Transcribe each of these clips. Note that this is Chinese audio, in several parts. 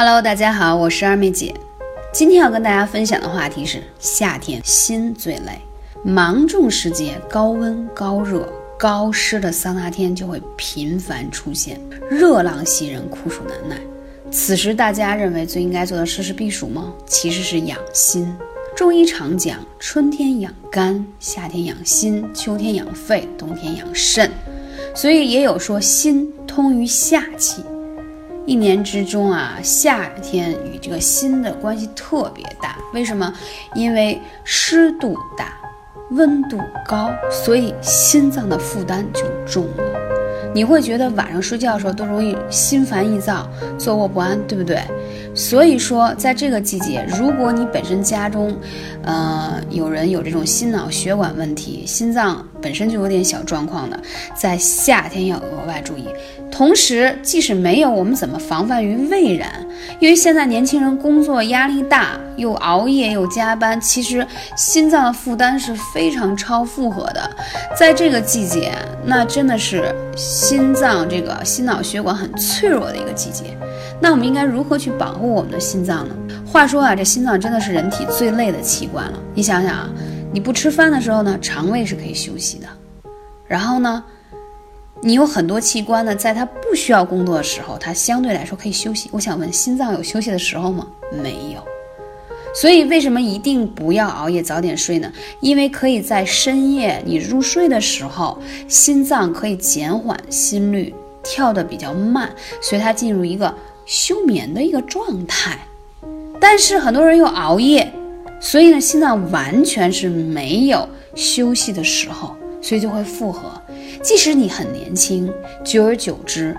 Hello，大家好，我是二妹姐。今天要跟大家分享的话题是夏天心最累，芒种时节，高温、高热、高湿的桑拿天就会频繁出现，热浪袭人，酷暑难耐。此时大家认为最应该做的事是避暑吗？其实是养心。中医常讲，春天养肝，夏天养心，秋天养肺，冬天养肾。所以也有说心通于夏气。一年之中啊，夏天与这个心的关系特别大。为什么？因为湿度大，温度高，所以心脏的负担就重了。你会觉得晚上睡觉的时候都容易心烦意躁、坐卧不安，对不对？所以说，在这个季节，如果你本身家中，呃，有人有这种心脑血管问题，心脏本身就有点小状况的，在夏天要额外注意。同时，即使没有，我们怎么防范于未然？因为现在年轻人工作压力大，又熬夜又加班，其实心脏的负担是非常超负荷的。在这个季节，那真的是心脏这个心脑血管很脆弱的一个季节。那我们应该如何去保护我们的心脏呢？话说啊，这心脏真的是人体最累的器官了。你想想啊，你不吃饭的时候呢，肠胃是可以休息的。然后呢？你有很多器官呢，在它不需要工作的时候，它相对来说可以休息。我想问，心脏有休息的时候吗？没有。所以为什么一定不要熬夜，早点睡呢？因为可以在深夜你入睡的时候，心脏可以减缓心率，跳得比较慢，所以它进入一个休眠的一个状态。但是很多人又熬夜，所以呢，心脏完全是没有休息的时候，所以就会负荷。即使你很年轻，久而久之，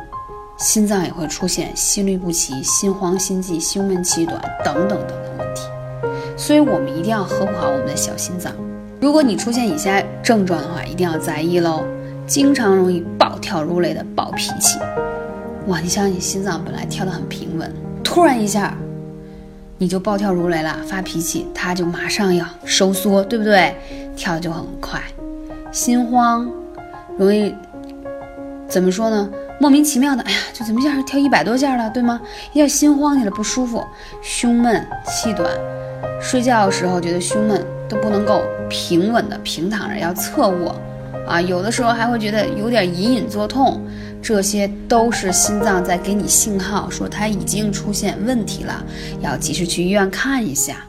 心脏也会出现心律不齐、心慌、心悸、胸闷气短等等等等问题。所以，我们一定要呵护好我们的小心脏。如果你出现以下症状的话，一定要在意喽。经常容易暴跳如雷的暴脾气，哇！你想想，你心脏本来跳得很平稳，突然一下你就暴跳如雷了，发脾气，它就马上要收缩，对不对？跳的就很快，心慌。容易怎么说呢？莫名其妙的，哎呀，就怎么一下跳一百多下了，对吗？一下心慌起来不舒服，胸闷气短，睡觉的时候觉得胸闷，都不能够平稳的平躺着，要侧卧啊。有的时候还会觉得有点隐隐作痛，这些都是心脏在给你信号，说它已经出现问题了，要及时去医院看一下。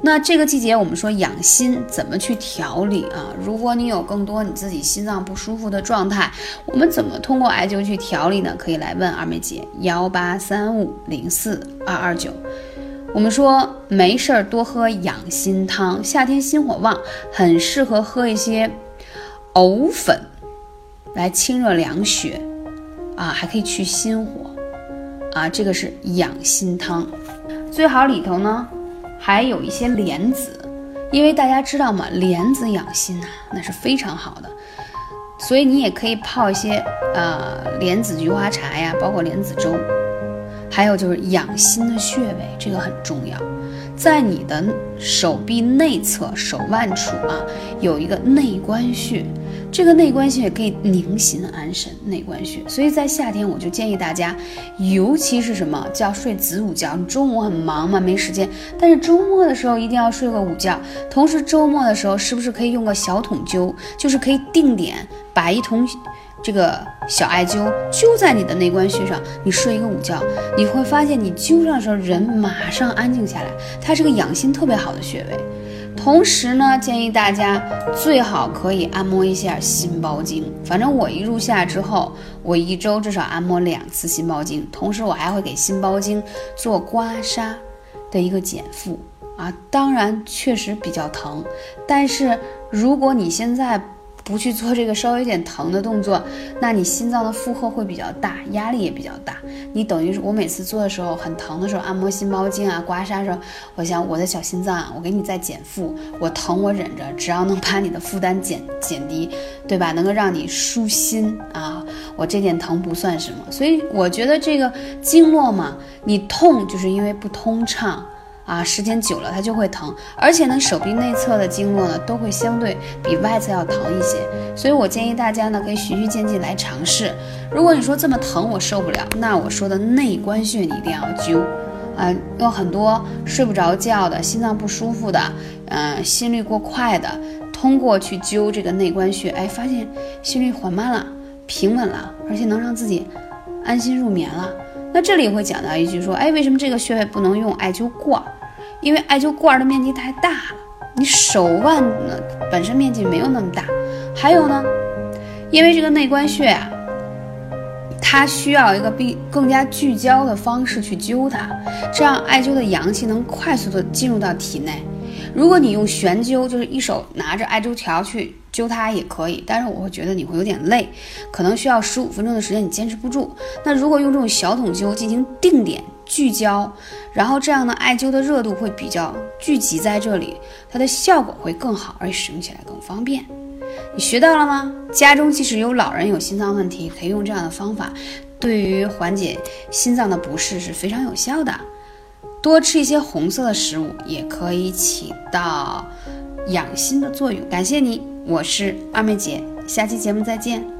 那这个季节，我们说养心怎么去调理啊？如果你有更多你自己心脏不舒服的状态，我们怎么通过艾灸去调理呢？可以来问二妹姐幺八三五零四二二九。我们说没事儿多喝养心汤，夏天心火旺，很适合喝一些藕粉来清热凉血啊，还可以去心火啊。这个是养心汤，最好里头呢。还有一些莲子，因为大家知道嘛，莲子养心呐，那是非常好的，所以你也可以泡一些呃莲子菊花茶呀，包括莲子粥，还有就是养心的穴位，这个很重要，在你的手臂内侧手腕处啊，有一个内关穴。这个内关穴可以宁心安神，内关穴。所以在夏天，我就建议大家，尤其是什么叫睡子午觉。你中午很忙嘛，没时间，但是周末的时候一定要睡个午觉。同时周末的时候，是不是可以用个小桶灸，就是可以定点把一桶这个小艾灸灸在你的内关穴上，你睡一个午觉，你会发现你灸上的时候人马上安静下来，它是个养心特别好的穴位。同时呢，建议大家最好可以按摩一下心包经。反正我一入夏之后，我一周至少按摩两次心包经。同时，我还会给心包经做刮痧的一个减负啊。当然，确实比较疼，但是如果你现在。不去做这个稍微有点疼的动作，那你心脏的负荷会比较大，压力也比较大。你等于是我每次做的时候很疼的时候，按摩心包经啊、刮痧时候，我想我的小心脏，我给你再减负，我疼我忍着，只要能把你的负担减减低，对吧？能够让你舒心啊，我这点疼不算什么。所以我觉得这个经络嘛，你痛就是因为不通畅。啊，时间久了它就会疼，而且呢，手臂内侧的经络呢都会相对比外侧要疼一些，所以我建议大家呢可以循序渐进来尝试。如果你说这么疼我受不了，那我说的内关穴你一定要灸。啊，有很多睡不着觉的、心脏不舒服的，嗯，心率过快的，通过去灸这个内关穴，哎，发现心率缓慢了、平稳了，而且能让自己安心入眠了。那这里会讲到一句说，哎，为什么这个穴位不能用艾灸罐？因为艾灸罐的面积太大了，你手腕呢本身面积没有那么大。还有呢，因为这个内关穴啊。它需要一个比更加聚焦的方式去灸它，这样艾灸的阳气能快速的进入到体内。如果你用悬灸，就是一手拿着艾灸条去灸它也可以，但是我会觉得你会有点累，可能需要十五分钟的时间你坚持不住。那如果用这种小筒灸进行定点聚焦，然后这样呢，艾灸的热度会比较聚集在这里，它的效果会更好，而且使用起来更方便。你学到了吗？家中即使有老人有心脏问题，可以用这样的方法，对于缓解心脏的不适是非常有效的。多吃一些红色的食物，也可以起到养心的作用。感谢你，我是二妹姐，下期节目再见。